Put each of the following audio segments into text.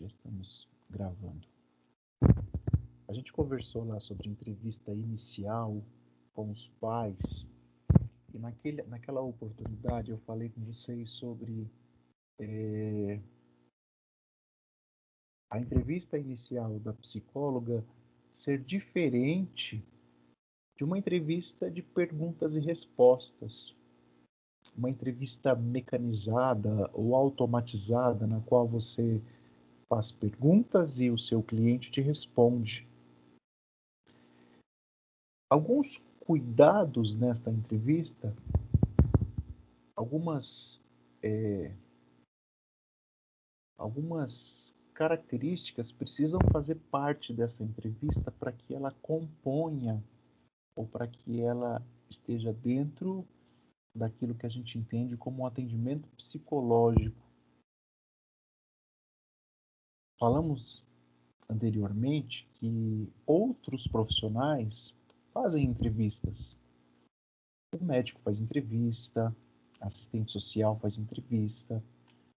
Já estamos gravando. A gente conversou lá sobre entrevista inicial com os pais e naquele, naquela oportunidade eu falei com vocês sobre é, a entrevista inicial da psicóloga ser diferente de uma entrevista de perguntas e respostas, uma entrevista mecanizada ou automatizada na qual você faz perguntas e o seu cliente te responde. Alguns cuidados nesta entrevista, algumas é, algumas características precisam fazer parte dessa entrevista para que ela componha ou para que ela esteja dentro daquilo que a gente entende como um atendimento psicológico. Falamos anteriormente que outros profissionais fazem entrevistas. O médico faz entrevista, assistente social faz entrevista,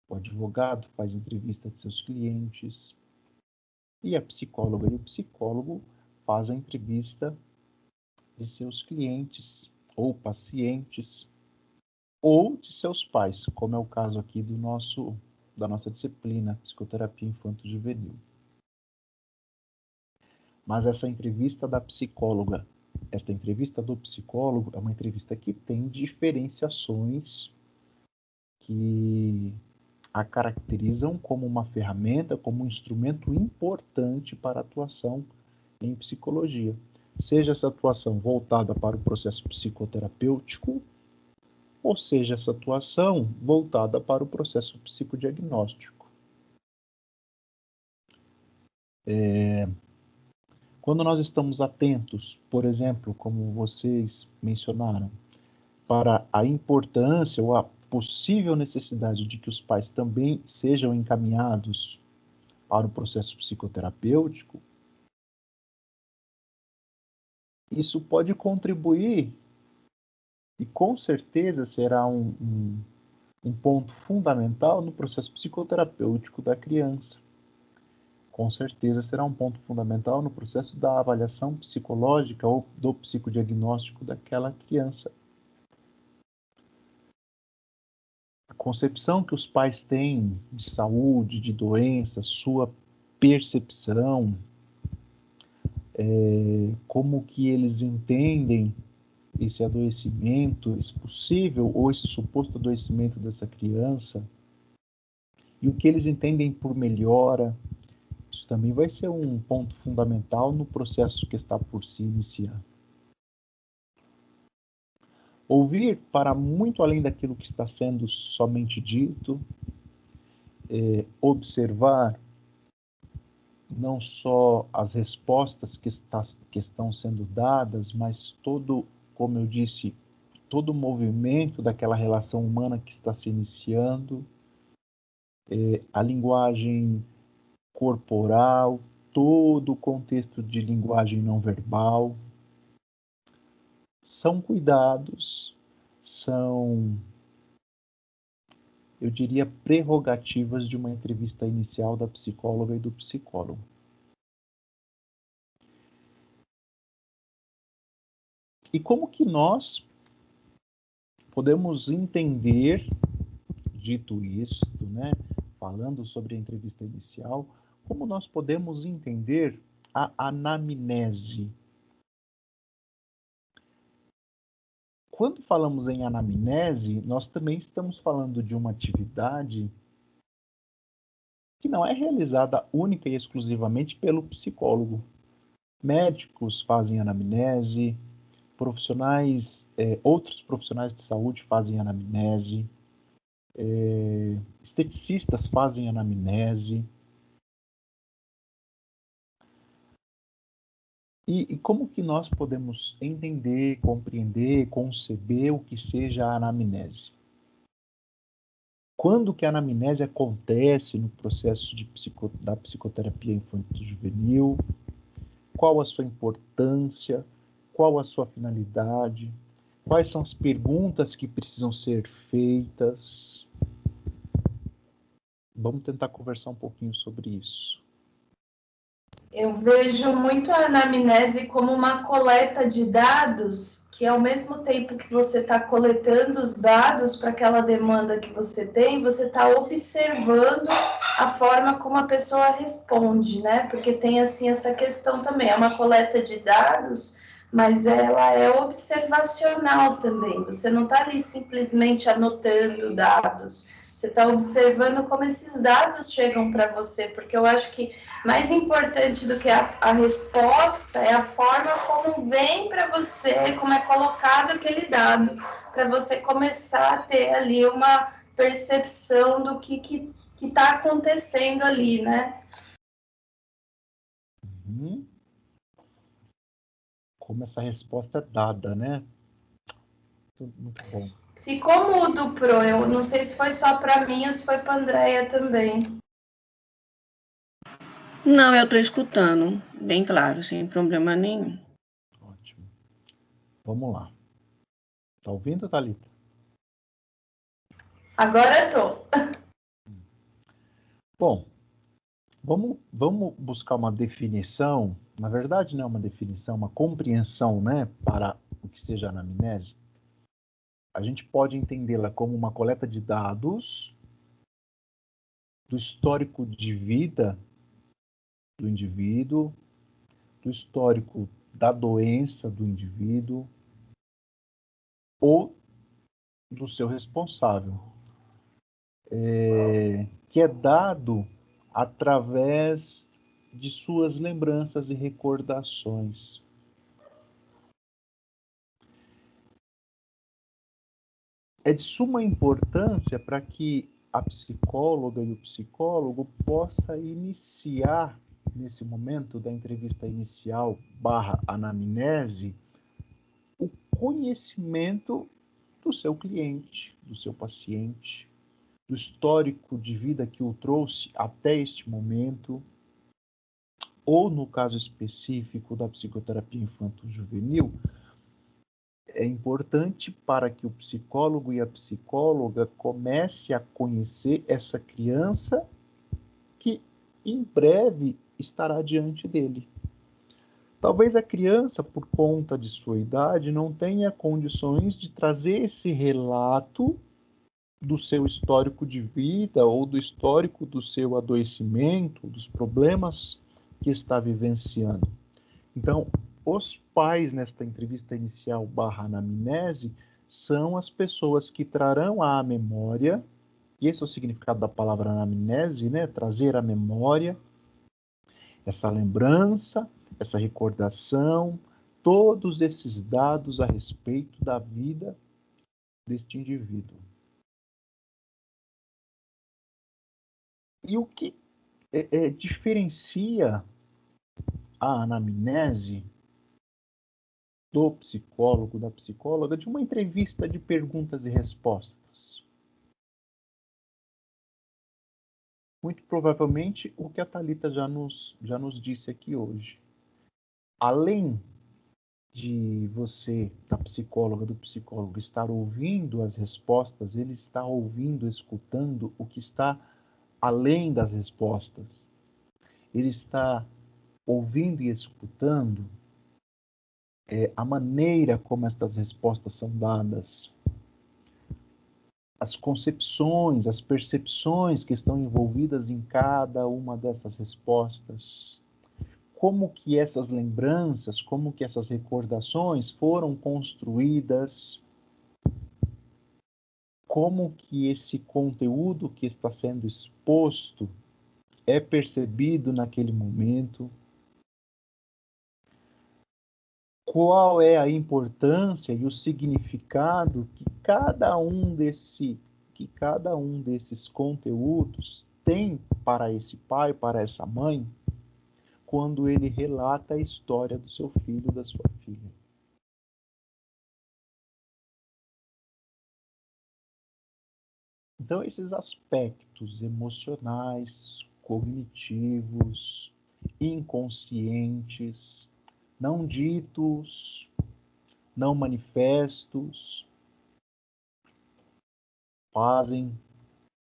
o advogado faz entrevista de seus clientes e a psicóloga e o psicólogo fazem entrevista de seus clientes ou pacientes ou de seus pais, como é o caso aqui do nosso da nossa disciplina psicoterapia infanto juvenil. Mas essa entrevista da psicóloga, esta entrevista do psicólogo é uma entrevista que tem diferenciações que a caracterizam como uma ferramenta, como um instrumento importante para a atuação em psicologia. Seja essa atuação voltada para o processo psicoterapêutico, ou seja essa atuação voltada para o processo psicodiagnóstico. É, quando nós estamos atentos, por exemplo, como vocês mencionaram, para a importância ou a possível necessidade de que os pais também sejam encaminhados para o processo psicoterapêutico, isso pode contribuir e com certeza será um, um, um ponto fundamental no processo psicoterapêutico da criança. Com certeza será um ponto fundamental no processo da avaliação psicológica ou do psicodiagnóstico daquela criança. concepção que os pais têm de saúde, de doença, sua percepção, é, como que eles entendem esse adoecimento, esse possível ou esse suposto adoecimento dessa criança, e o que eles entendem por melhora, isso também vai ser um ponto fundamental no processo que está por se iniciar. Ouvir para muito além daquilo que está sendo somente dito, é, observar não só as respostas que, está, que estão sendo dadas, mas todo, como eu disse, todo o movimento daquela relação humana que está se iniciando, é, a linguagem corporal, todo o contexto de linguagem não verbal, são cuidados, são, eu diria, prerrogativas de uma entrevista inicial da psicóloga e do psicólogo. E como que nós podemos entender, dito isto, né, falando sobre a entrevista inicial, como nós podemos entender a anamnese Quando falamos em anamnese, nós também estamos falando de uma atividade que não é realizada única e exclusivamente pelo psicólogo. Médicos fazem anamnese, profissionais, é, outros profissionais de saúde fazem anamnese, é, esteticistas fazem anamnese, E, e, como que nós podemos entender, compreender, conceber o que seja a anamnese? Quando que a anamnese acontece no processo de psico, da psicoterapia infantil-juvenil? Qual a sua importância? Qual a sua finalidade? Quais são as perguntas que precisam ser feitas? Vamos tentar conversar um pouquinho sobre isso. Eu vejo muito a anamnese como uma coleta de dados, que ao mesmo tempo que você está coletando os dados para aquela demanda que você tem, você está observando a forma como a pessoa responde, né? Porque tem assim essa questão também, é uma coleta de dados, mas ela é observacional também. Você não está ali simplesmente anotando dados você está observando como esses dados chegam para você, porque eu acho que mais importante do que a, a resposta é a forma como vem para você, como é colocado aquele dado, para você começar a ter ali uma percepção do que que está acontecendo ali, né? Uhum. Como essa resposta é dada, né? Muito bom. Ficou mudo, Pro. Eu não sei se foi só para mim ou se foi para Andréia também. Não, eu estou escutando, bem claro, sem problema nenhum. Ótimo. Vamos lá. Tá ouvindo, Thalita? Agora estou. Bom, vamos, vamos buscar uma definição, na verdade não é uma definição, uma compreensão, né, para o que seja anamnese a gente pode entendê-la como uma coleta de dados do histórico de vida do indivíduo, do histórico da doença do indivíduo ou do seu responsável, é, que é dado através de suas lembranças e recordações. é de suma importância para que a psicóloga e o psicólogo possa iniciar nesse momento da entrevista inicial barra anamnese o conhecimento do seu cliente, do seu paciente, do histórico de vida que o trouxe até este momento, ou no caso específico da psicoterapia infanto-juvenil, é importante para que o psicólogo e a psicóloga comece a conhecer essa criança que em breve estará diante dele. Talvez a criança, por conta de sua idade, não tenha condições de trazer esse relato do seu histórico de vida ou do histórico do seu adoecimento, dos problemas que está vivenciando. Então, os pais, nesta entrevista inicial barra anamnese, são as pessoas que trarão à memória, e esse é o significado da palavra anamnese, né? Trazer à memória essa lembrança, essa recordação, todos esses dados a respeito da vida deste indivíduo. E o que é, é, diferencia a anamnese do psicólogo, da psicóloga, de uma entrevista de perguntas e respostas. Muito provavelmente o que a Talita já nos, já nos disse aqui hoje. Além de você, da psicóloga, do psicólogo, estar ouvindo as respostas, ele está ouvindo, escutando o que está além das respostas. Ele está ouvindo e escutando é, a maneira como estas respostas são dadas, as concepções, as percepções que estão envolvidas em cada uma dessas respostas, como que essas lembranças, como que essas recordações foram construídas, como que esse conteúdo que está sendo exposto é percebido naquele momento qual é a importância e o significado que cada um desse que cada um desses conteúdos tem para esse pai, para essa mãe, quando ele relata a história do seu filho, da sua filha. Então, esses aspectos emocionais, cognitivos, inconscientes, não ditos, não manifestos, fazem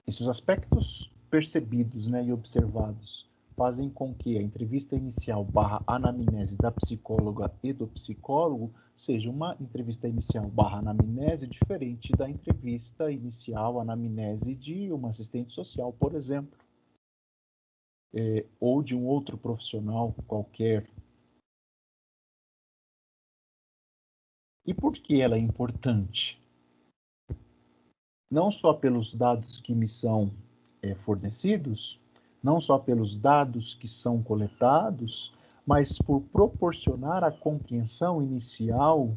esses aspectos percebidos né, e observados fazem com que a entrevista inicial barra anamnese da psicóloga e do psicólogo seja uma entrevista inicial barra anamnese diferente da entrevista inicial anamnese de uma assistente social, por exemplo, é, ou de um outro profissional qualquer. E por que ela é importante? Não só pelos dados que me são é, fornecidos, não só pelos dados que são coletados, mas por proporcionar a compreensão inicial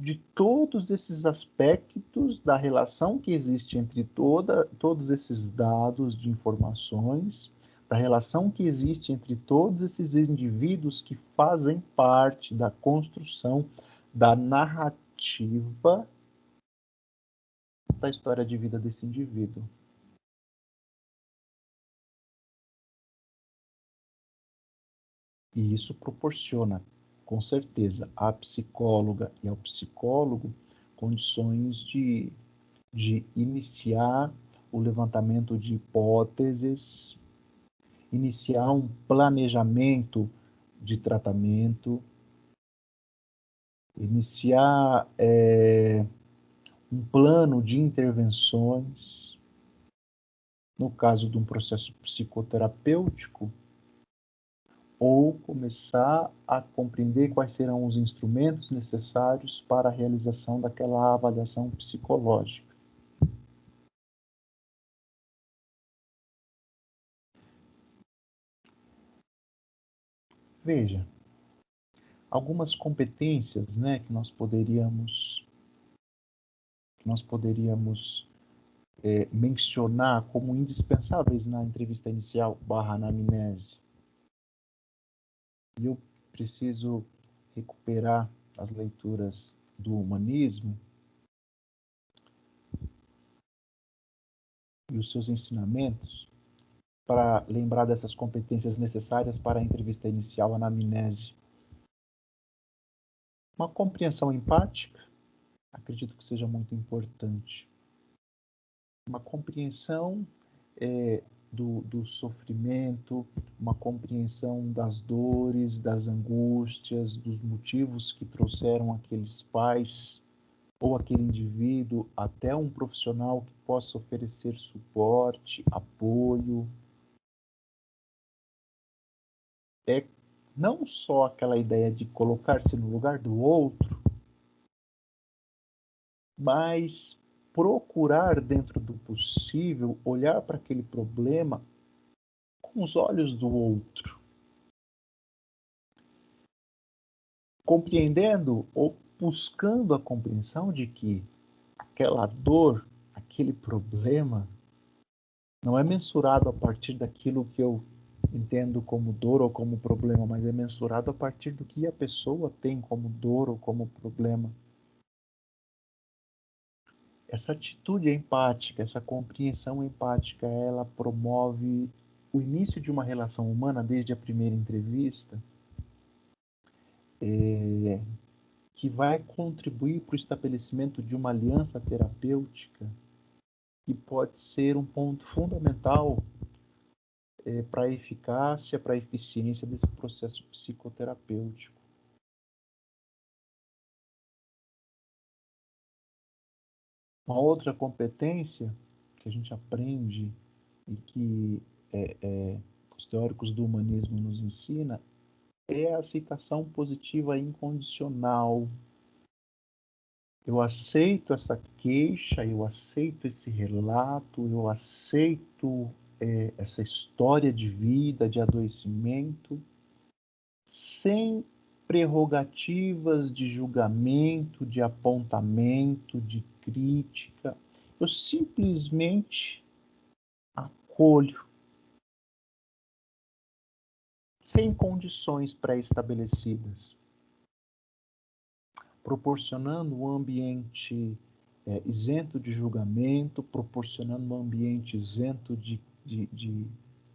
de todos esses aspectos da relação que existe entre toda, todos esses dados de informações, da relação que existe entre todos esses indivíduos que fazem parte da construção da narrativa da história de vida desse indivíduo. E isso proporciona, com certeza, à psicóloga e ao psicólogo condições de, de iniciar o levantamento de hipóteses, iniciar um planejamento de tratamento, iniciar é, um plano de intervenções. No caso de um processo psicoterapêutico, ou começar a compreender quais serão os instrumentos necessários para a realização daquela avaliação psicológica. Veja, algumas competências, né, que nós poderíamos que nós poderíamos é, mencionar como indispensáveis na entrevista inicial barra anamnese eu preciso recuperar as leituras do humanismo e os seus ensinamentos para lembrar dessas competências necessárias para a entrevista inicial, anamnese. Uma compreensão empática, acredito que seja muito importante. Uma compreensão é, do, do sofrimento, uma compreensão das dores, das angústias, dos motivos que trouxeram aqueles pais ou aquele indivíduo até um profissional que possa oferecer suporte, apoio. É não só aquela ideia de colocar-se no lugar do outro, mas procurar, dentro do possível, olhar para aquele problema com os olhos do outro. Compreendendo ou buscando a compreensão de que aquela dor, aquele problema, não é mensurado a partir daquilo que eu entendo como dor ou como problema, mas é mensurado a partir do que a pessoa tem como dor ou como problema. Essa atitude empática, essa compreensão empática, ela promove o início de uma relação humana desde a primeira entrevista, é, que vai contribuir para o estabelecimento de uma aliança terapêutica que pode ser um ponto fundamental é, para a eficácia, para a eficiência desse processo psicoterapêutico. Uma outra competência que a gente aprende e que é, é, os teóricos do humanismo nos ensina é a aceitação positiva incondicional. Eu aceito essa queixa, eu aceito esse relato, eu aceito é, essa história de vida, de adoecimento, sem prerrogativas de julgamento, de apontamento, de crítica. Eu simplesmente acolho, sem condições pré-estabelecidas, proporcionando um ambiente é, isento de julgamento, proporcionando um ambiente isento de, de, de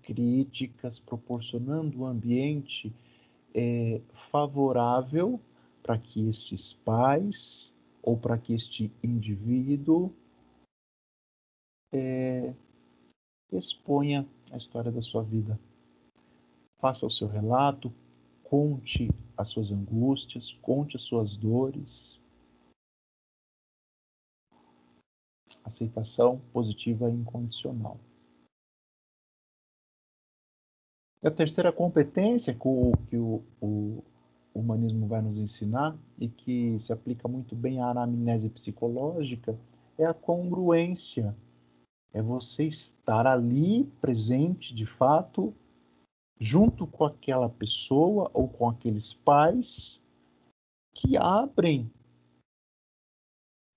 críticas, proporcionando um ambiente é, favorável para que esses pais ou para que este indivíduo é, exponha a história da sua vida. Faça o seu relato, conte as suas angústias, conte as suas dores. Aceitação positiva e incondicional. E a terceira competência que o, que o, o humanismo vai nos ensinar e que se aplica muito bem à anamnese psicológica é a congruência. É você estar ali presente de fato, junto com aquela pessoa ou com aqueles pais que abrem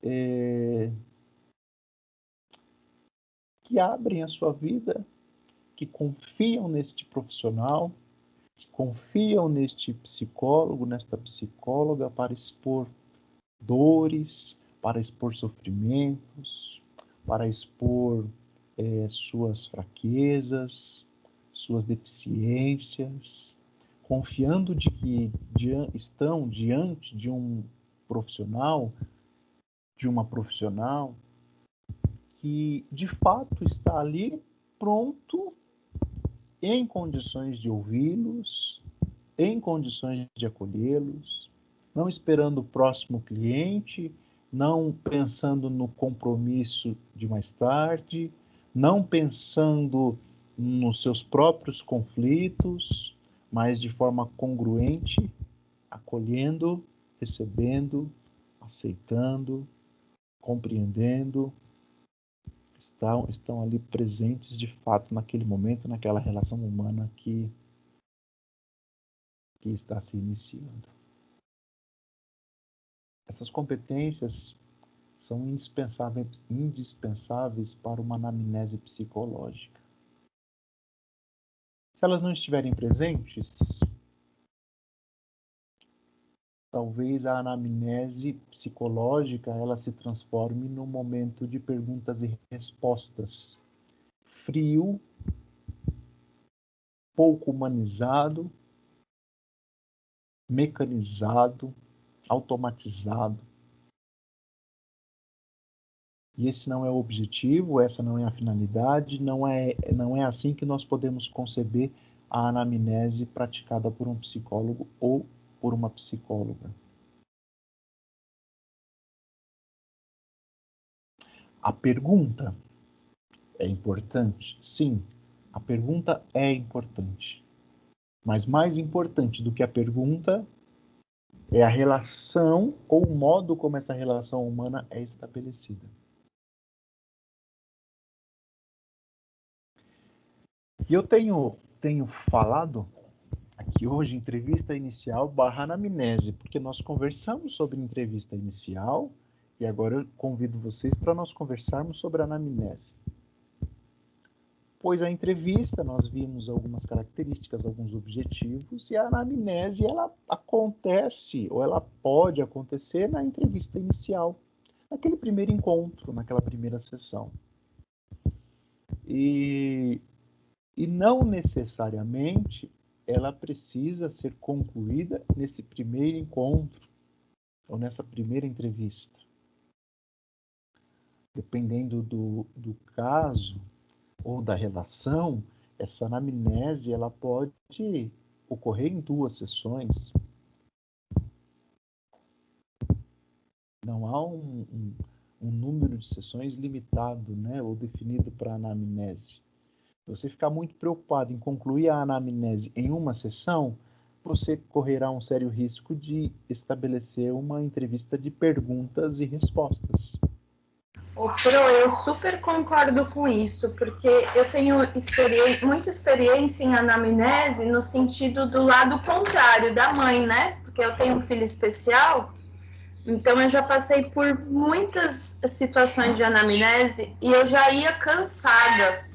é, que abrem a sua vida que confiam neste profissional, que confiam neste psicólogo, nesta psicóloga para expor dores, para expor sofrimentos, para expor é, suas fraquezas, suas deficiências, confiando de que estão diante de um profissional, de uma profissional que de fato está ali pronto em condições de ouvi-los, em condições de acolhê-los, não esperando o próximo cliente, não pensando no compromisso de mais tarde, não pensando nos seus próprios conflitos, mas de forma congruente, acolhendo, recebendo, aceitando, compreendendo, estão, estão ali presentes de fato naquele momento, naquela relação humana que, que está se iniciando. Essas competências são indispensáveis, indispensáveis para uma anamnese psicológica. Se elas não estiverem presentes, talvez a anamnese psicológica ela se transforme num momento de perguntas e respostas frio, pouco humanizado, mecanizado, automatizado. E esse não é o objetivo, essa não é a finalidade, não é, não é assim que nós podemos conceber a anamnese praticada por um psicólogo ou por uma psicóloga. A pergunta é importante? Sim, a pergunta é importante. Mas mais importante do que a pergunta é a relação ou o modo como essa relação humana é estabelecida. E eu tenho, tenho falado aqui hoje entrevista inicial barra anamnese, porque nós conversamos sobre entrevista inicial e agora eu convido vocês para nós conversarmos sobre anamnese. Pois a entrevista nós vimos algumas características, alguns objetivos e a anamnese ela acontece ou ela pode acontecer na entrevista inicial, naquele primeiro encontro, naquela primeira sessão. E, e não necessariamente ela precisa ser concluída nesse primeiro encontro ou nessa primeira entrevista. Dependendo do, do caso ou da relação, essa anamnese ela pode ocorrer em duas sessões. Não há um, um, um número de sessões limitado né, ou definido para anamnese você ficar muito preocupado em concluir a anamnese em uma sessão, você correrá um sério risco de estabelecer uma entrevista de perguntas e respostas. O Pro, eu super concordo com isso, porque eu tenho muita experiência em anamnese no sentido do lado contrário da mãe, né? Porque eu tenho um filho especial, então eu já passei por muitas situações de anamnese e eu já ia cansada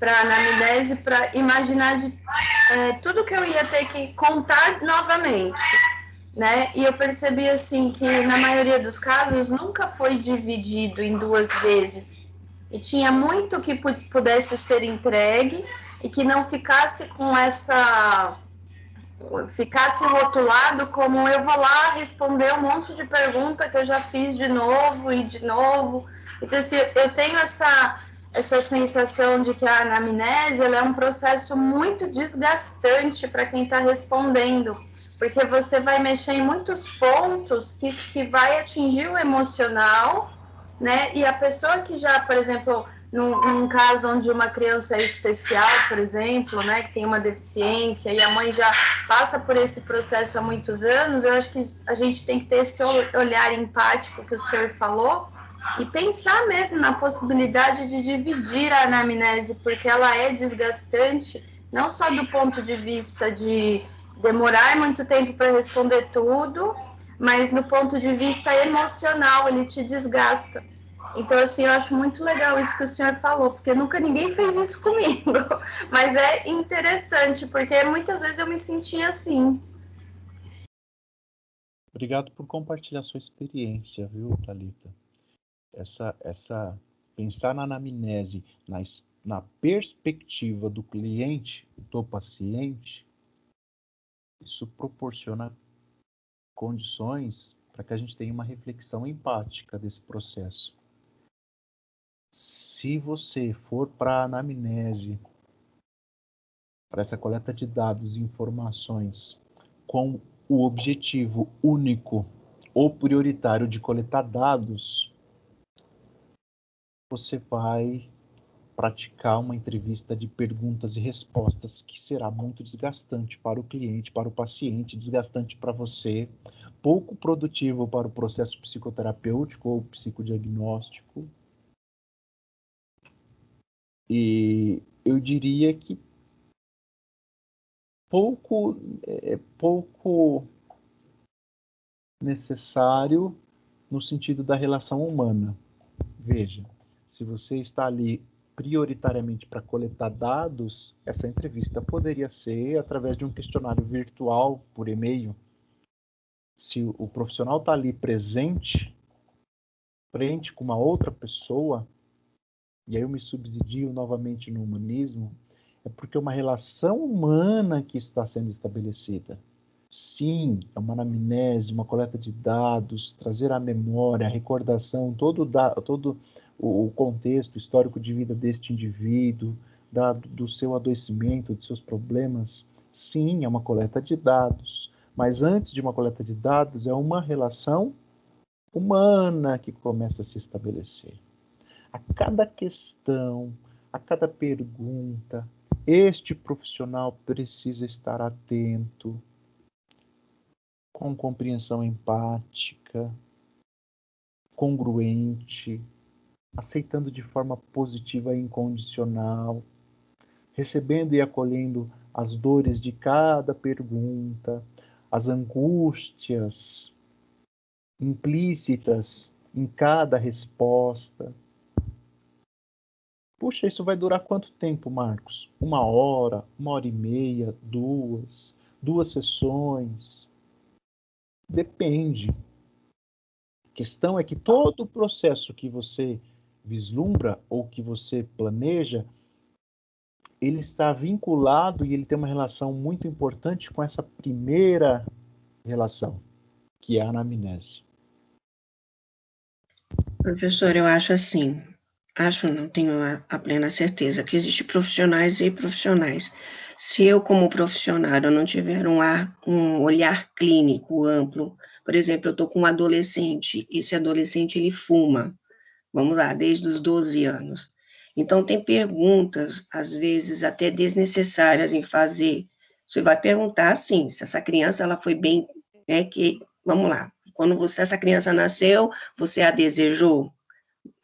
para anamnese para imaginar de, é, tudo que eu ia ter que contar novamente, né? E eu percebi assim que na maioria dos casos nunca foi dividido em duas vezes e tinha muito que pudesse ser entregue e que não ficasse com essa ficasse rotulado como eu vou lá responder um monte de pergunta que eu já fiz de novo e de novo. Então, assim, eu tenho essa essa sensação de que a anamnese é um processo muito desgastante para quem está respondendo, porque você vai mexer em muitos pontos que, que vai atingir o emocional, né? E a pessoa que já, por exemplo, num, num, caso onde uma criança é especial, por exemplo, né, que tem uma deficiência e a mãe já passa por esse processo há muitos anos, eu acho que a gente tem que ter esse olhar empático que o senhor falou e pensar mesmo na possibilidade de dividir a anamnese, porque ela é desgastante, não só do ponto de vista de demorar muito tempo para responder tudo, mas no ponto de vista emocional, ele te desgasta. Então, assim, eu acho muito legal isso que o senhor falou, porque nunca ninguém fez isso comigo. Mas é interessante, porque muitas vezes eu me sentia assim. Obrigado por compartilhar sua experiência, viu, Thalita? Essa, essa, pensar na anamnese, na, na perspectiva do cliente, do paciente, isso proporciona condições para que a gente tenha uma reflexão empática desse processo. Se você for para a anamnese, para essa coleta de dados e informações, com o objetivo único ou prioritário de coletar dados, você vai praticar uma entrevista de perguntas e respostas que será muito desgastante para o cliente, para o paciente, desgastante para você, pouco produtivo para o processo psicoterapêutico ou psicodiagnóstico e eu diria que pouco, é, pouco necessário no sentido da relação humana. Veja, se você está ali prioritariamente para coletar dados, essa entrevista poderia ser através de um questionário virtual por e-mail. Se o profissional está ali presente, frente com uma outra pessoa, e aí eu me subsidio novamente no humanismo, é porque é uma relação humana que está sendo estabelecida. Sim, é uma anamnese, uma coleta de dados, trazer à memória, a recordação, todo, da, todo o contexto histórico de vida deste indivíduo, da, do seu adoecimento, dos seus problemas. Sim, é uma coleta de dados. Mas antes de uma coleta de dados, é uma relação humana que começa a se estabelecer a cada questão, a cada pergunta, este profissional precisa estar atento, com compreensão empática, congruente, aceitando de forma positiva e incondicional, recebendo e acolhendo as dores de cada pergunta, as angústias implícitas em cada resposta Puxa, isso vai durar quanto tempo, Marcos? Uma hora, uma hora e meia, duas, duas sessões? Depende. A questão é que todo o processo que você vislumbra ou que você planeja, ele está vinculado e ele tem uma relação muito importante com essa primeira relação, que é a anamnese. Professor, eu acho assim, acho, não tenho a, a, plena certeza, que existem profissionais e profissionais. Se eu, como profissional, eu não tiver um, ar, um olhar clínico amplo, por exemplo, eu estou com um adolescente, esse adolescente, ele fuma, vamos lá, desde os 12 anos. Então, tem perguntas, às vezes, até desnecessárias em fazer. Você vai perguntar, sim, se essa criança, ela foi bem, né, que, vamos lá, quando você, essa criança nasceu, você a desejou,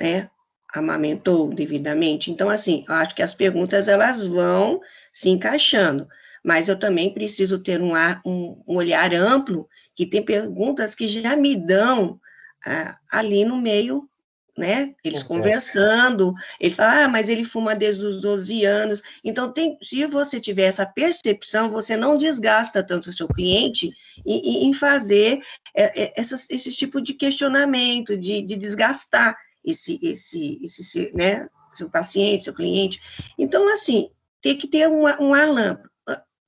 né? amamentou devidamente? Então, assim, eu acho que as perguntas elas vão se encaixando, mas eu também preciso ter um, ar, um, um olhar amplo, que tem perguntas que já me dão ah, ali no meio, né? Eles conversando, ele fala, ah, mas ele fuma desde os 12 anos. Então, tem, se você tiver essa percepção, você não desgasta tanto o seu cliente em, em fazer é, é, essas, esse tipo de questionamento, de, de desgastar esse, esse, esse né, seu paciente, seu cliente. Então, assim, tem que ter um, um ar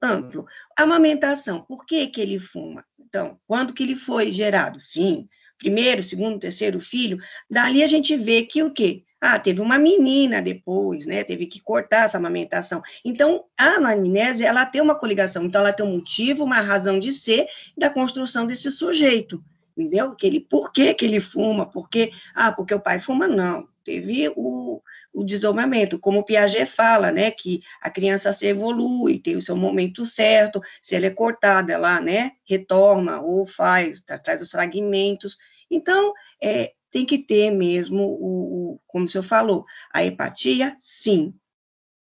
amplo. Amamentação, por que, que ele fuma? Então, quando que ele foi gerado? Sim, primeiro, segundo, terceiro filho, dali a gente vê que o quê? Ah, teve uma menina depois, né? Teve que cortar essa amamentação. Então, a anamnese, ela tem uma coligação. Então, ela tem um motivo, uma razão de ser da construção desse sujeito, entendeu? Que ele, por que, que ele fuma? Porque, ah, porque o pai fuma? Não. Teve o, o desdobramento, como o Piaget fala, né? Que a criança se evolui, tem o seu momento certo. Se ela é cortada, ela, né? Retorna ou faz, traz os fragmentos. Então, é, tem que ter mesmo, o, o, como o senhor falou, a empatia, sim,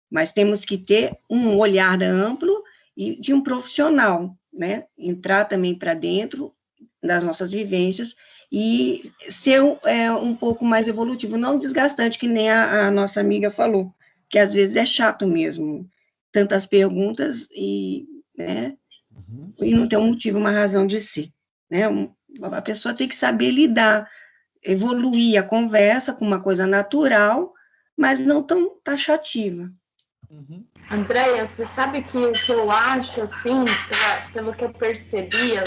mas temos que ter um olhar amplo e de um profissional, né? Entrar também para dentro das nossas vivências e ser é, um pouco mais evolutivo, não desgastante, que nem a, a nossa amiga falou, que às vezes é chato mesmo, tantas perguntas e, né, uhum. e não tem um motivo, uma razão de ser, né? A pessoa tem que saber lidar evoluir a conversa com uma coisa natural, mas não tão taxativa. Uhum. Andréia, você sabe que o que eu acho, assim, pela, pelo que eu percebia,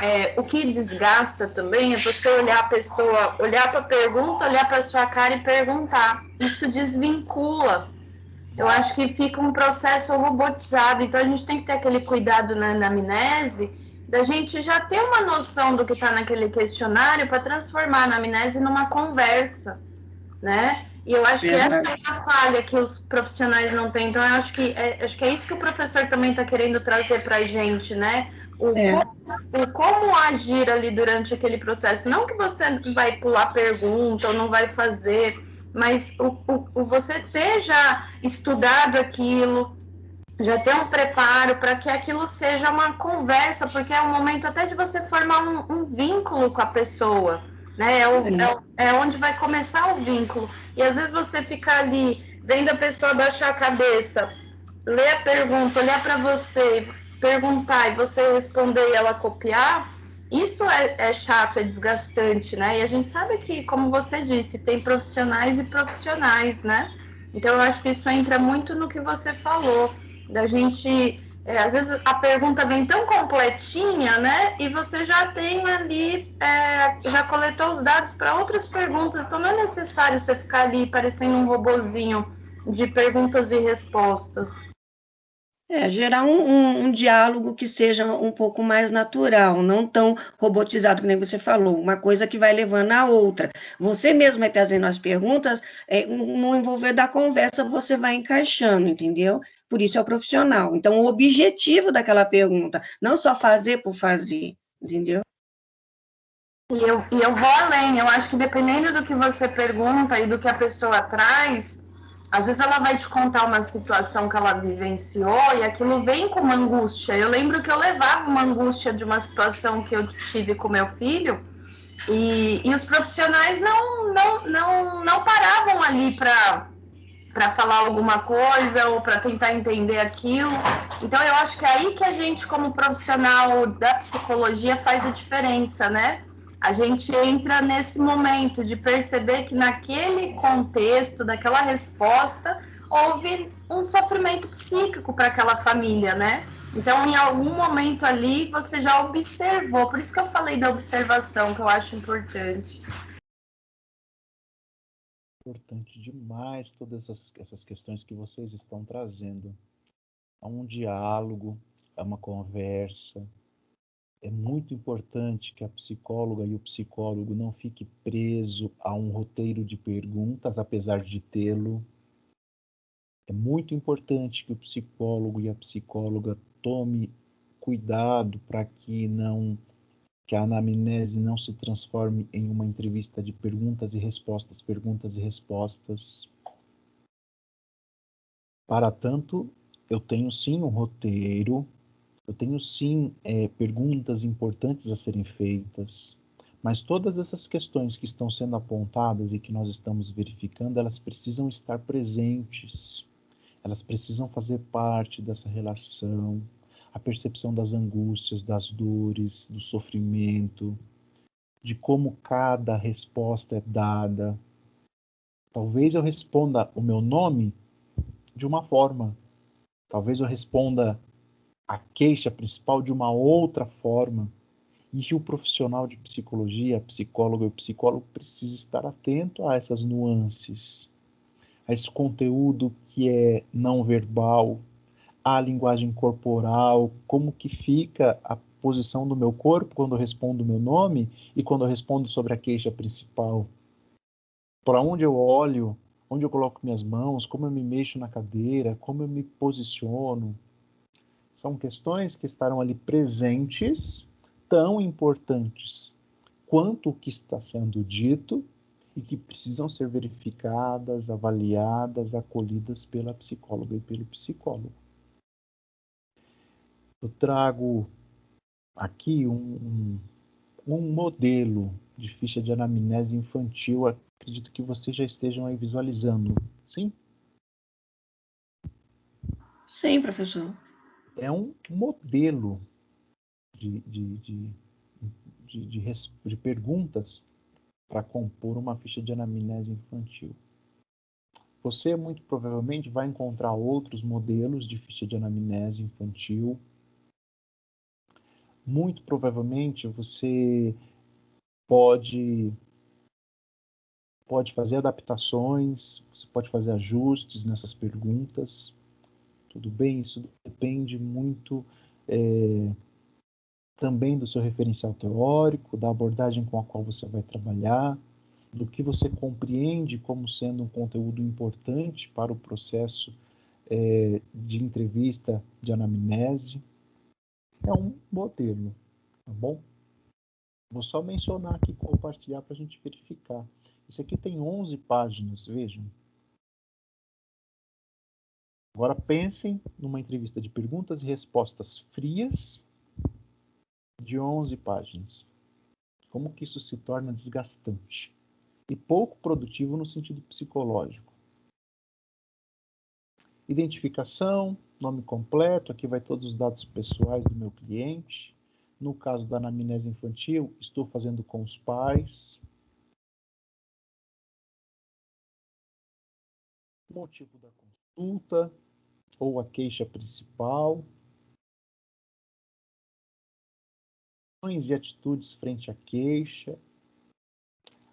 é, o que desgasta também é você olhar a pessoa, olhar para a pergunta, olhar para a sua cara e perguntar. Isso desvincula. Eu acho que fica um processo robotizado. Então a gente tem que ter aquele cuidado na anamnese da gente já ter uma noção do que está naquele questionário para transformar a anamnese numa conversa, né? E eu acho que essa é a falha que os profissionais não têm. Então, eu acho que é, acho que é isso que o professor também está querendo trazer para a gente, né? O, é. como, o, como, agir ali durante aquele processo. Não que você vai pular pergunta ou não vai fazer, mas o, o, o você ter já estudado aquilo, já ter um preparo para que aquilo seja uma conversa, porque é o momento até de você formar um, um vínculo com a pessoa, né? É, o, é, é, onde vai começar o vínculo. E às vezes você fica ali, vendo a pessoa baixar a cabeça, ler a pergunta, olhar para você, perguntar e você responder e ela copiar, isso é, é, chato, é desgastante, né? E a gente sabe que, como você disse, tem profissionais e profissionais, né? Então eu acho que isso entra muito no que você falou da gente. É, às vezes a pergunta vem tão completinha, né? E você já tem ali, é, já coletou os dados para outras perguntas, então não é necessário você ficar ali parecendo um robozinho de perguntas e respostas. É, gerar um, um, um, diálogo que seja um pouco mais natural, não tão robotizado, como você falou, uma coisa que vai levando a outra. Você mesmo vai trazendo as perguntas, é, no envolver da conversa você vai encaixando, entendeu? Por isso é o profissional. Então, o objetivo daquela pergunta, não só fazer por fazer, entendeu? E eu, e eu vou além, eu acho que dependendo do que você pergunta e do que a pessoa traz, às vezes ela vai te contar uma situação que ela vivenciou e aquilo vem com uma angústia. Eu lembro que eu levava uma angústia de uma situação que eu tive com meu filho e, e os profissionais não, não, não, não paravam ali para para falar alguma coisa ou para tentar entender aquilo. Então eu acho que é aí que a gente como profissional da psicologia faz a diferença, né? a gente entra nesse momento de perceber que naquele contexto, daquela resposta, houve um sofrimento psíquico para aquela família, né? Então, em algum momento ali, você já observou. Por isso que eu falei da observação, que eu acho importante. Importante demais todas essas, essas questões que vocês estão trazendo. É um diálogo, é uma conversa, é muito importante que a psicóloga e o psicólogo não fique preso a um roteiro de perguntas, apesar de tê-lo. É muito importante que o psicólogo e a psicóloga tome cuidado para que não que a anamnese não se transforme em uma entrevista de perguntas e respostas, perguntas e respostas. Para tanto, eu tenho sim um roteiro eu tenho sim é, perguntas importantes a serem feitas, mas todas essas questões que estão sendo apontadas e que nós estamos verificando, elas precisam estar presentes, elas precisam fazer parte dessa relação, a percepção das angústias, das dores, do sofrimento, de como cada resposta é dada. Talvez eu responda o meu nome de uma forma, talvez eu responda a queixa principal de uma outra forma. E o profissional de psicologia, psicólogo e psicólogo precisa estar atento a essas nuances, a esse conteúdo que é não verbal, a linguagem corporal, como que fica a posição do meu corpo quando eu respondo o meu nome e quando eu respondo sobre a queixa principal. Para onde eu olho, onde eu coloco minhas mãos, como eu me mexo na cadeira, como eu me posiciono. São questões que estarão ali presentes, tão importantes quanto o que está sendo dito e que precisam ser verificadas, avaliadas, acolhidas pela psicóloga e pelo psicólogo. Eu trago aqui um, um, um modelo de ficha de anamnese infantil. Acredito que vocês já estejam aí visualizando, sim? Sim, professor. É um modelo de, de, de, de, de, de perguntas para compor uma ficha de anamnese infantil. Você muito provavelmente vai encontrar outros modelos de ficha de anamnese infantil muito provavelmente você pode pode fazer adaptações, você pode fazer ajustes nessas perguntas. Tudo bem? Isso depende muito é, também do seu referencial teórico, da abordagem com a qual você vai trabalhar, do que você compreende como sendo um conteúdo importante para o processo é, de entrevista de anamnese é um modelo, tá bom? Vou só mencionar aqui, compartilhar para a gente verificar. Isso aqui tem 11 páginas, vejam. Agora pensem numa entrevista de perguntas e respostas frias de 11 páginas. Como que isso se torna desgastante e pouco produtivo no sentido psicológico. Identificação, nome completo, aqui vai todos os dados pessoais do meu cliente. No caso da anamnese infantil, estou fazendo com os pais. Motivo da consulta ou a queixa principal. E atitudes frente à queixa.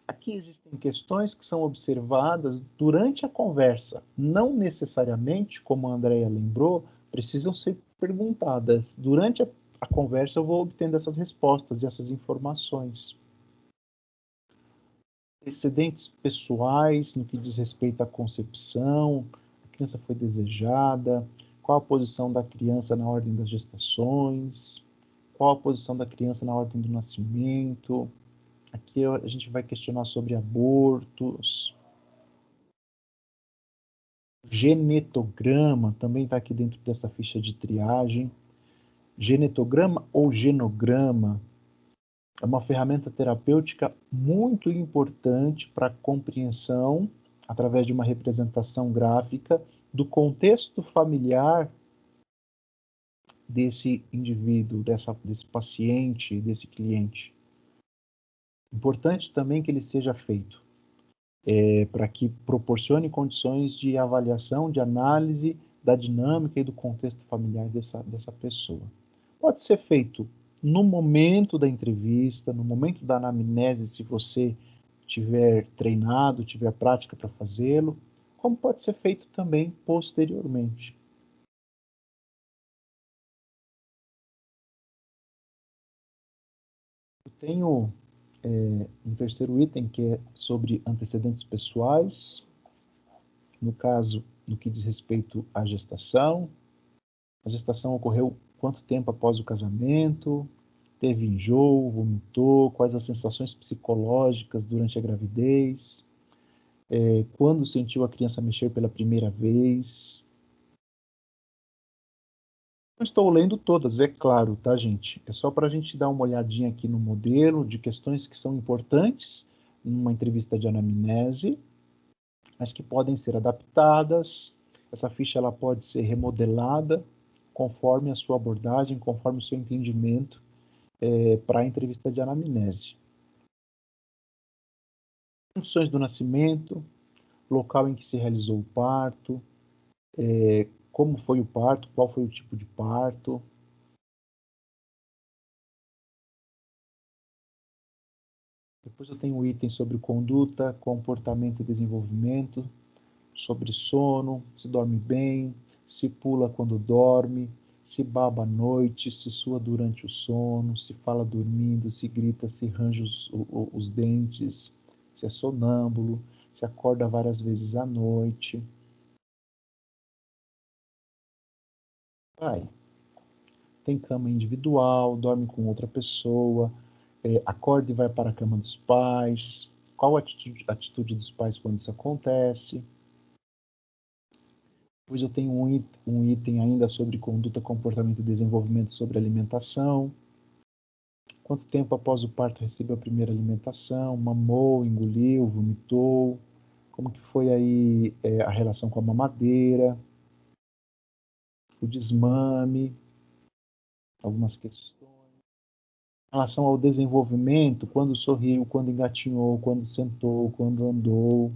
Aqui existem questões que são observadas durante a conversa, não necessariamente, como a Andrea lembrou, precisam ser perguntadas. Durante a, a conversa eu vou obtendo essas respostas e essas informações. Excedentes pessoais no que diz respeito à concepção, a criança foi desejada, qual a posição da criança na ordem das gestações, qual a posição da criança na ordem do nascimento, Aqui a gente vai questionar sobre abortos. Genetograma também está aqui dentro dessa ficha de triagem. Genetograma ou genograma é uma ferramenta terapêutica muito importante para a compreensão, através de uma representação gráfica, do contexto familiar desse indivíduo, dessa, desse paciente, desse cliente. Importante também que ele seja feito é, para que proporcione condições de avaliação, de análise da dinâmica e do contexto familiar dessa, dessa pessoa. Pode ser feito no momento da entrevista, no momento da anamnese, se você tiver treinado, tiver prática para fazê-lo, como pode ser feito também posteriormente. Eu tenho é, um terceiro item que é sobre antecedentes pessoais, no caso, no que diz respeito à gestação. A gestação ocorreu quanto tempo após o casamento? Teve enjoo, vomitou? Quais as sensações psicológicas durante a gravidez? É, quando sentiu a criança mexer pela primeira vez? Não estou lendo todas, é claro, tá, gente? É só para a gente dar uma olhadinha aqui no modelo de questões que são importantes numa entrevista de anamnese, mas que podem ser adaptadas. Essa ficha ela pode ser remodelada conforme a sua abordagem, conforme o seu entendimento é, para a entrevista de anamnese. Condições do nascimento, local em que se realizou o parto, é, como foi o parto, qual foi o tipo de parto. Depois eu tenho um item sobre conduta, comportamento e desenvolvimento, sobre sono, se dorme bem, se pula quando dorme, se baba à noite, se sua durante o sono, se fala dormindo, se grita, se range os, os, os dentes, se é sonâmbulo, se acorda várias vezes à noite. Vai. Tem cama individual, dorme com outra pessoa, é, acorda e vai para a cama dos pais. Qual a atitude, atitude dos pais quando isso acontece? Depois eu tenho um item, um item ainda sobre conduta, comportamento e desenvolvimento sobre alimentação. Quanto tempo após o parto recebeu a primeira alimentação? Mamou, engoliu, vomitou? Como que foi aí é, a relação com a mamadeira? O desmame? Algumas questões. Em relação ao desenvolvimento, quando sorriu, quando engatinhou, quando sentou, quando andou,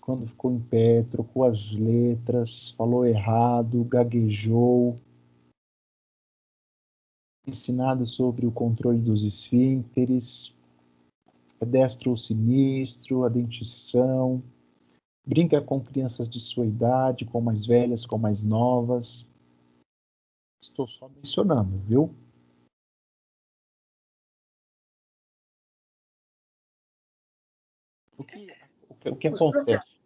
quando ficou em pé, trocou as letras, falou errado, gaguejou. Ensinado sobre o controle dos esfíncteres, é destro ou sinistro, a dentição, brinca com crianças de sua idade, com mais velhas, com mais novas. Estou só mencionando, viu? O que, o que, o que acontece?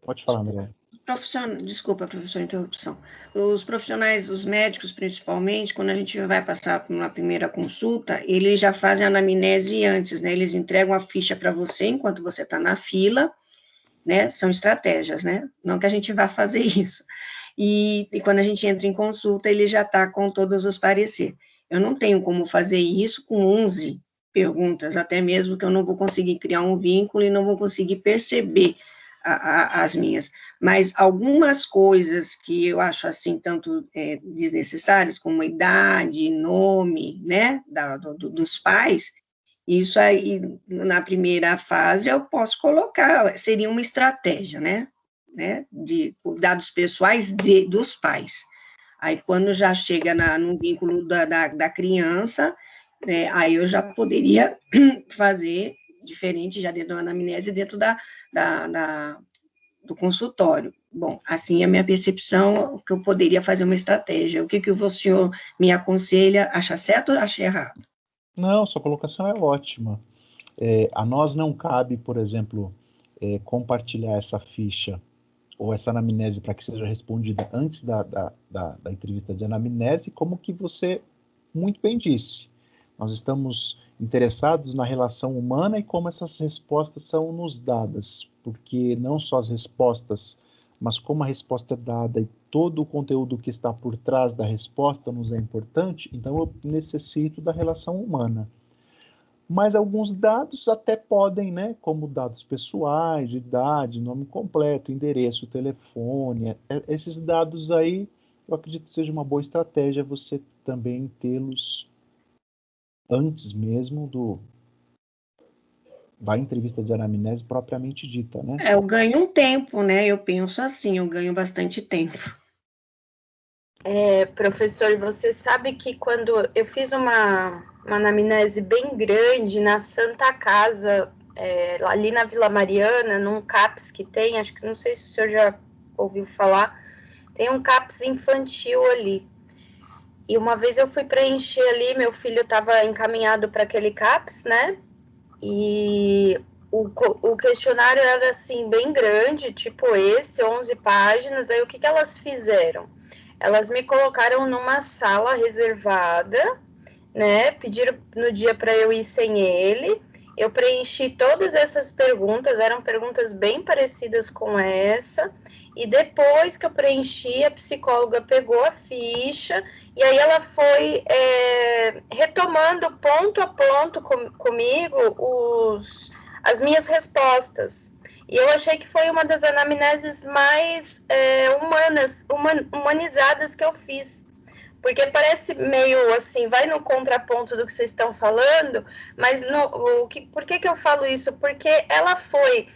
Pode falar, André. Profissional, desculpa, professor, interrupção. Os profissionais, os médicos principalmente, quando a gente vai passar por uma primeira consulta, eles já fazem a anamnese antes, né? Eles entregam a ficha para você enquanto você está na fila, né? São estratégias, né? Não que a gente vá fazer isso. E, e quando a gente entra em consulta, ele já está com todos os pareceres. Eu não tenho como fazer isso com 11 perguntas, até mesmo que eu não vou conseguir criar um vínculo e não vou conseguir perceber a, a, as minhas. Mas algumas coisas que eu acho assim, tanto é, desnecessárias, como idade, nome, né, da, do, dos pais, isso aí, na primeira fase, eu posso colocar, seria uma estratégia, né, né de dados pessoais de, dos pais. Aí, quando já chega na, no vínculo da, da, da criança, né, aí eu já poderia fazer diferente já dentro da anamnese, dentro da, da, da, do consultório. Bom, assim a minha percepção, que eu poderia fazer uma estratégia. O que, que o senhor me aconselha? Acha certo ou acha errado? Não, sua colocação é ótima. É, a nós não cabe, por exemplo, é, compartilhar essa ficha ou essa anamnese para que seja respondida antes da, da, da, da entrevista de anamnese, como que você muito bem disse. Nós estamos interessados na relação humana e como essas respostas são nos dadas, porque não só as respostas, mas como a resposta é dada e todo o conteúdo que está por trás da resposta nos é importante, então eu necessito da relação humana. Mas alguns dados até podem, né, como dados pessoais, idade, nome completo, endereço, telefone, é, esses dados aí, eu acredito que seja uma boa estratégia você também tê-los antes mesmo do da entrevista de anamnese propriamente dita, né? É, eu ganho um tempo, né? Eu penso assim, eu ganho bastante tempo. É, professor, você sabe que quando eu fiz uma, uma anamnese bem grande na Santa Casa, é, ali na Vila Mariana, num CAPS que tem, acho que não sei se o senhor já ouviu falar, tem um CAPS infantil ali. E uma vez eu fui preencher ali, meu filho estava encaminhado para aquele CAPS, né? E o, o questionário era assim, bem grande, tipo esse, 11 páginas. Aí o que, que elas fizeram? Elas me colocaram numa sala reservada, né? Pediram no dia para eu ir sem ele. Eu preenchi todas essas perguntas, eram perguntas bem parecidas com essa. E depois que eu preenchi, a psicóloga pegou a ficha e aí ela foi é, retomando ponto a ponto com, comigo os, as minhas respostas. E eu achei que foi uma das anamneses mais é, humanas, human, humanizadas que eu fiz. Porque parece meio assim, vai no contraponto do que vocês estão falando, mas no, o que, por que, que eu falo isso? Porque ela foi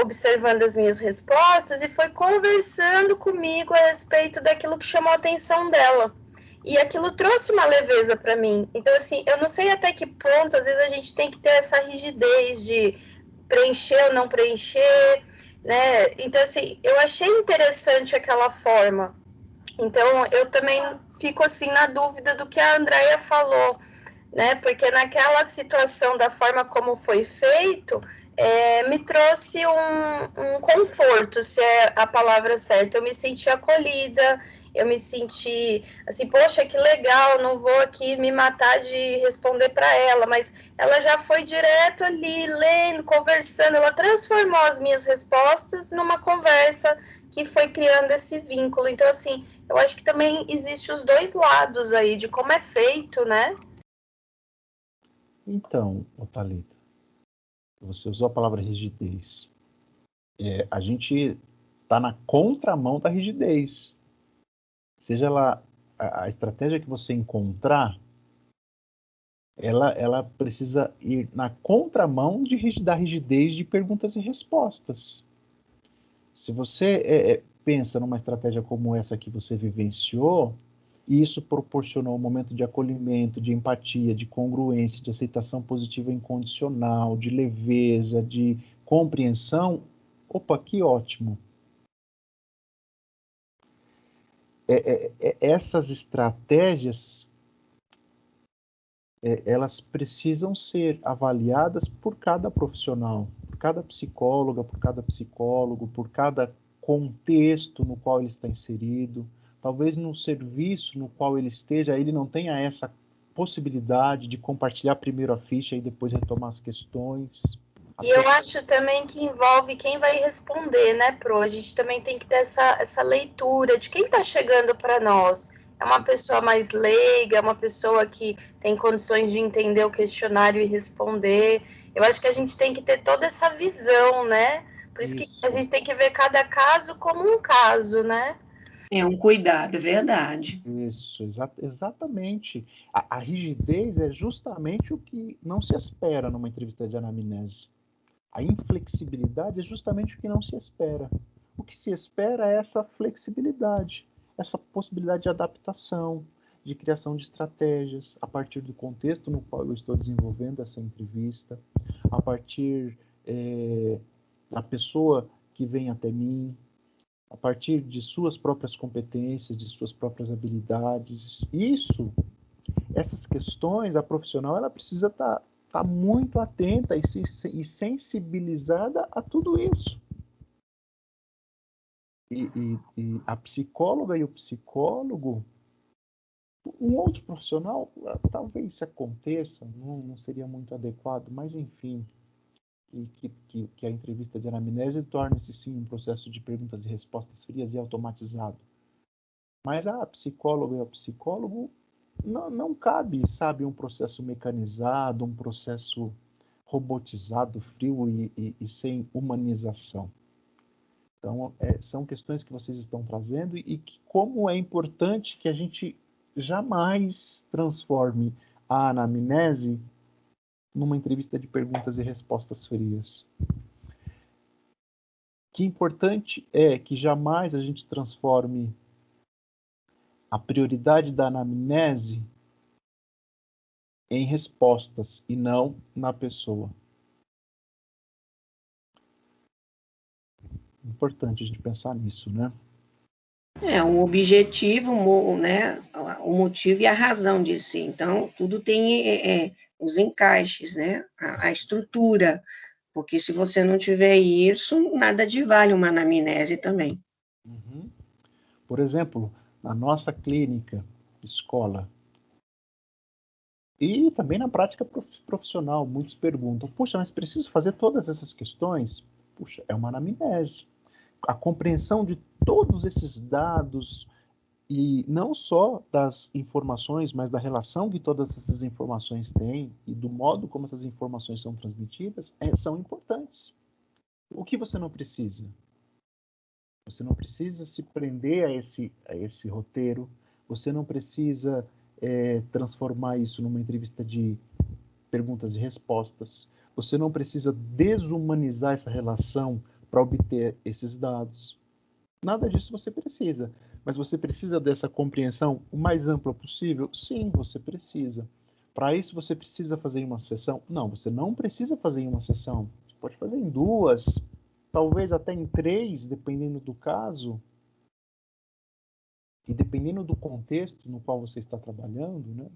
observando as minhas respostas e foi conversando comigo a respeito daquilo que chamou a atenção dela. E aquilo trouxe uma leveza para mim. Então, assim, eu não sei até que ponto, às vezes, a gente tem que ter essa rigidez de preencher ou não preencher, né? Então, assim, eu achei interessante aquela forma. Então, eu também fico, assim, na dúvida do que a Andrea falou, né? Porque naquela situação, da forma como foi feito, é, me trouxe um, um conforto, se é a palavra certa. Eu me senti acolhida, eu me senti assim, poxa, que legal, não vou aqui me matar de responder para ela, mas ela já foi direto ali, lendo, conversando, ela transformou as minhas respostas numa conversa que foi criando esse vínculo. Então, assim, eu acho que também existe os dois lados aí de como é feito, né? Então, Otalita, você usou a palavra rigidez. É, a gente está na contramão da rigidez seja lá a, a estratégia que você encontrar, ela, ela precisa ir na contramão de, da rigidez de perguntas e respostas. Se você é, é, pensa numa estratégia como essa que você vivenciou, e isso proporcionou um momento de acolhimento, de empatia, de congruência, de aceitação positiva incondicional, de leveza, de compreensão, opa, que ótimo. É, é, é, essas estratégias é, elas precisam ser avaliadas por cada profissional, por cada psicóloga, por cada psicólogo, por cada contexto no qual ele está inserido. Talvez no serviço no qual ele esteja, ele não tenha essa possibilidade de compartilhar primeiro a ficha e depois retomar as questões. E eu acho também que envolve quem vai responder, né, Pro? A gente também tem que ter essa, essa leitura de quem está chegando para nós. É uma pessoa mais leiga, é uma pessoa que tem condições de entender o questionário e responder. Eu acho que a gente tem que ter toda essa visão, né? Por isso, isso. que a gente tem que ver cada caso como um caso, né? É um cuidado, é verdade. Isso, exa exatamente. A, a rigidez é justamente o que não se espera numa entrevista de anamnese. A inflexibilidade é justamente o que não se espera. O que se espera é essa flexibilidade, essa possibilidade de adaptação, de criação de estratégias a partir do contexto no qual eu estou desenvolvendo essa entrevista, a partir é, da pessoa que vem até mim, a partir de suas próprias competências, de suas próprias habilidades. Isso, essas questões, a profissional ela precisa estar tá está muito atenta e, se, e, sensibilizada a tudo isso. E, e, e, a psicóloga e o psicólogo, um outro profissional, talvez isso aconteça, não, não seria muito adequado, mas enfim, que, que, que a entrevista de anamnese torne-se sim um processo de perguntas e respostas frias e automatizado. Mas a psicóloga e o psicólogo não, não cabe, sabe, um processo mecanizado, um processo robotizado, frio e, e, e sem humanização. Então, é, são questões que vocês estão trazendo e, e que, como é importante que a gente jamais transforme a anamnese numa entrevista de perguntas e respostas frias. Que importante é que jamais a gente transforme a prioridade da anamnese em respostas e não na pessoa. Importante a gente pensar nisso, né? É, o objetivo, né, o motivo e a razão de si. Então, tudo tem é, é, os encaixes, né, a, a, estrutura, porque se você não tiver isso, nada de vale uma anamnese também. Uhum. Por exemplo, na nossa clínica, escola, e também na prática profissional, muitos perguntam: puxa, mas preciso fazer todas essas questões? Puxa, é uma anamnese. A compreensão de todos esses dados, e não só das informações, mas da relação que todas essas informações têm e do modo como essas informações são transmitidas, é, são importantes. O que você não precisa? Você não precisa se prender a esse, a esse roteiro. Você não precisa é, transformar isso numa entrevista de perguntas e respostas. Você não precisa desumanizar essa relação para obter esses dados. Nada disso você precisa. Mas você precisa dessa compreensão o mais ampla possível? Sim, você precisa. Para isso, você precisa fazer uma sessão? Não, você não precisa fazer em uma sessão. Você pode fazer em duas, talvez até em três, dependendo do caso. E dependendo do contexto no qual você está trabalhando, né?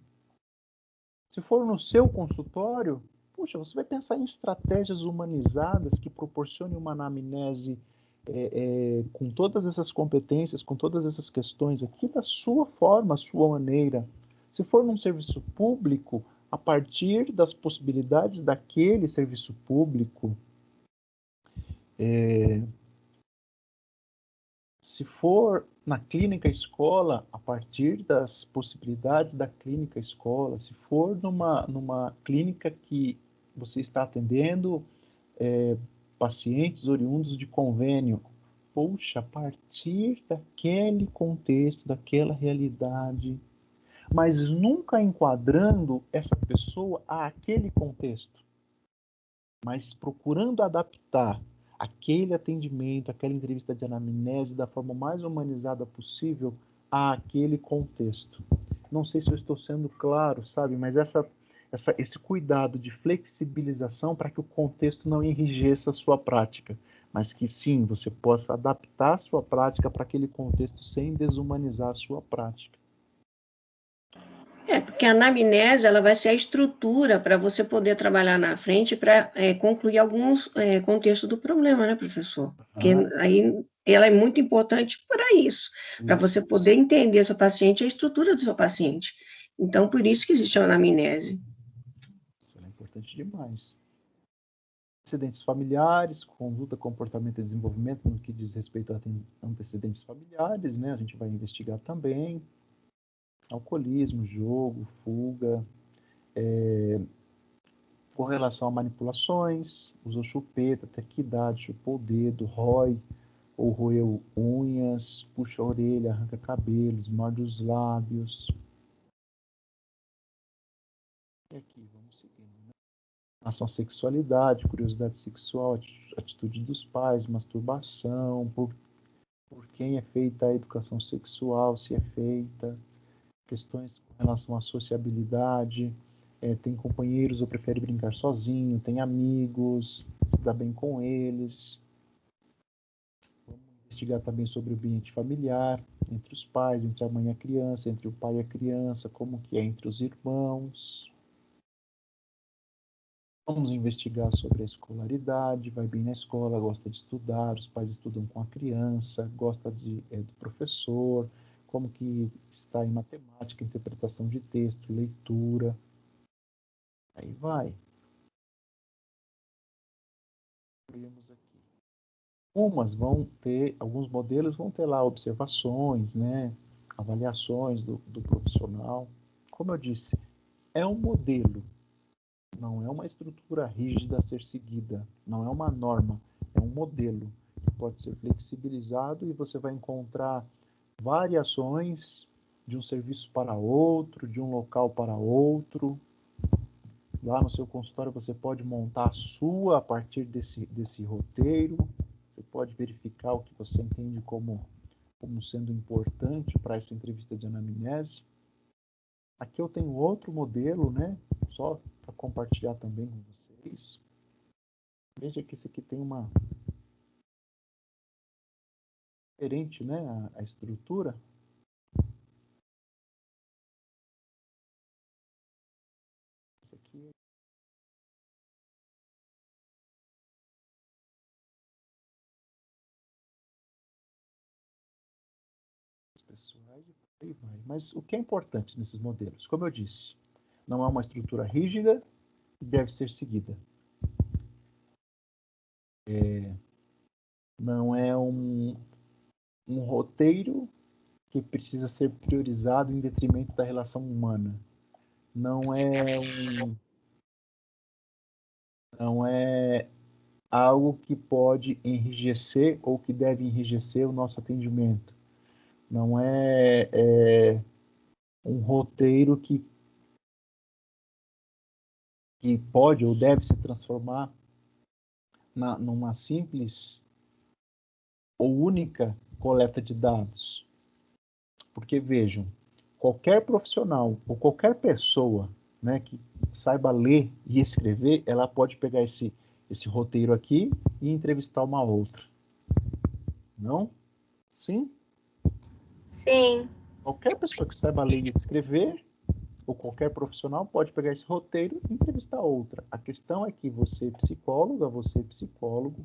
Se for no seu consultório, puxa, você vai pensar em estratégias humanizadas que proporcionem uma anamnese é, é, com todas essas competências, com todas essas questões aqui da sua forma, sua maneira. Se for num serviço público, a partir das possibilidades daquele serviço público, é, se for na clínica escola, a partir das possibilidades da clínica escola, se for numa, numa clínica que você está atendendo é, pacientes oriundos de convênio, puxa, a partir daquele contexto, daquela realidade, mas nunca enquadrando essa pessoa àquele contexto, mas procurando adaptar aquele atendimento, aquela entrevista de anamnese da forma mais humanizada possível àquele contexto. Não sei se eu estou sendo claro, sabe, mas essa, essa, esse cuidado de flexibilização para que o contexto não enrijeça a sua prática, mas que sim, você possa adaptar a sua prática para aquele contexto sem desumanizar a sua prática. É, porque a anamnese ela vai ser a estrutura para você poder trabalhar na frente para é, concluir alguns é, contextos do problema, né, professor? Porque aí ela é muito importante para isso, para você poder entender seu paciente, a estrutura do seu paciente. Então, por isso que existe a anamnese. Isso é importante demais. Antecedentes familiares, conduta, comportamento e desenvolvimento no que diz respeito a antecedentes familiares, né? A gente vai investigar também alcoolismo, jogo, fuga, é, com relação a manipulações, usou chupeta, até que idade, chupou o dedo, rói ou roeu unhas, puxa a orelha, arranca cabelos, morde os lábios. E aqui, vamos seguindo. Né? Relação à sexualidade, curiosidade sexual, atitude dos pais, masturbação, por, por quem é feita a educação sexual, se é feita, questões com relação à sociabilidade, é, tem companheiros ou prefere brincar sozinho, tem amigos, se dá bem com eles. Vamos investigar também sobre o ambiente familiar, entre os pais, entre a mãe e a criança, entre o pai e a criança, como que é entre os irmãos. Vamos investigar sobre a escolaridade, vai bem na escola, gosta de estudar, os pais estudam com a criança, gosta de, é, do professor, como que está em matemática, interpretação de texto, leitura. Aí vai. Vemos aqui. Umas vão ter, alguns modelos vão ter lá observações, né, avaliações do, do profissional. Como eu disse, é um modelo, não é uma estrutura rígida a ser seguida, não é uma norma, é um modelo que pode ser flexibilizado e você vai encontrar variações de um serviço para outro, de um local para outro. Lá no seu consultório você pode montar a sua a partir desse, desse roteiro. Você pode verificar o que você entende como, como sendo importante para essa entrevista de anamnese. Aqui eu tenho outro modelo, né? Só para compartilhar também com vocês. Veja que esse aqui tem uma diferente, né, a, a estrutura. Aqui pessoais. Mas o que é importante nesses modelos? Como eu disse, não é uma estrutura rígida e deve ser seguida. É, não é um, um roteiro que precisa ser priorizado em detrimento da relação humana. Não é um não é algo que pode enrijecer ou que deve enrijecer o nosso atendimento. Não é, é um roteiro que que pode ou deve se transformar na, numa simples ou única coleta de dados. Porque vejam, qualquer profissional ou qualquer pessoa né, que saiba ler e escrever, ela pode pegar esse, esse roteiro aqui e entrevistar uma outra. Não? Sim? Sim. Qualquer pessoa que saiba ler e escrever, ou qualquer profissional, pode pegar esse roteiro e entrevistar outra. A questão é que você, psicóloga, você, psicólogo,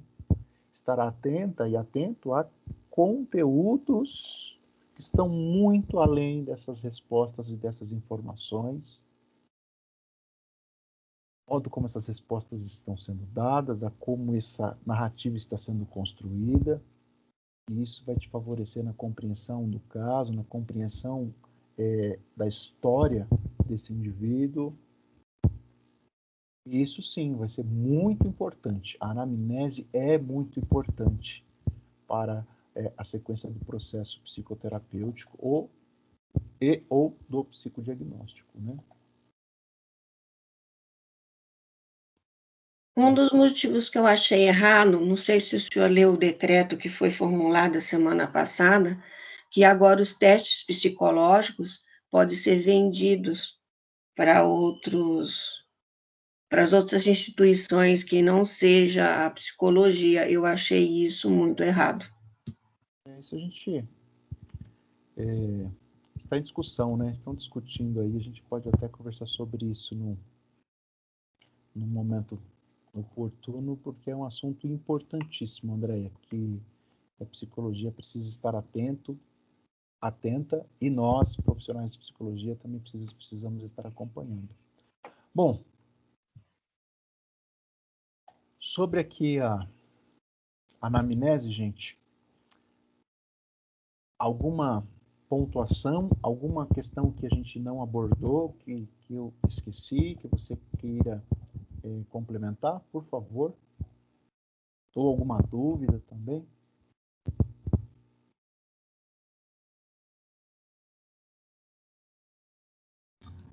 estará atenta e atento a conteúdos que estão muito além dessas respostas e dessas informações. Modo como essas respostas estão sendo dadas, a como essa narrativa está sendo construída. E isso vai te favorecer na compreensão do caso, na compreensão é, da história desse indivíduo. Isso sim vai ser muito importante. A anamnese é muito importante para é, a sequência do processo psicoterapêutico ou e ou do psicodiagnóstico, né? Um dos motivos que eu achei errado, não sei se o senhor leu o decreto que foi formulado a semana passada, que agora os testes psicológicos podem ser vendidos para outros para as outras instituições que não seja a psicologia. Eu achei isso muito errado. É, isso a gente é, está em discussão, né? Estão discutindo aí, a gente pode até conversar sobre isso no momento oportuno, porque é um assunto importantíssimo, Andréia, que a psicologia precisa estar atento, atenta, e nós, profissionais de psicologia, também precisamos, precisamos estar acompanhando. Bom, sobre aqui a anamnese, gente, alguma pontuação, alguma questão que a gente não abordou, que, que eu esqueci, que você queira é, complementar, por favor? Ou alguma dúvida também?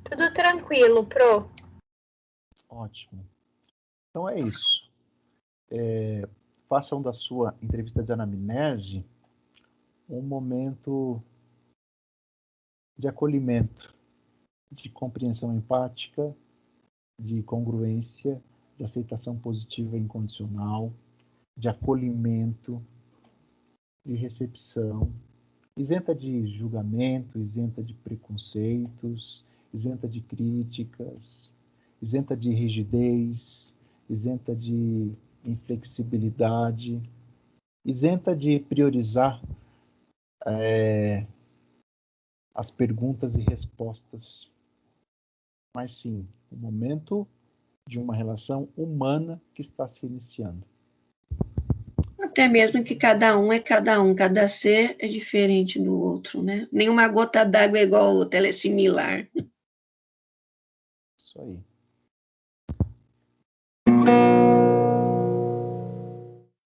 Tudo tranquilo, Pro. Ótimo. Então é isso. É, façam da sua entrevista de anamnese um momento de acolhimento, de compreensão empática, de congruência, de aceitação positiva e incondicional, de acolhimento, de recepção, isenta de julgamento, isenta de preconceitos, isenta de críticas, isenta de rigidez, isenta de inflexibilidade, isenta de priorizar é, as perguntas e respostas, mas sim o momento de uma relação humana que está se iniciando. Até mesmo que cada um é cada um, cada ser é diferente do outro, né? Nenhuma gota d'água é igual a outra, ela é similar. Isso aí.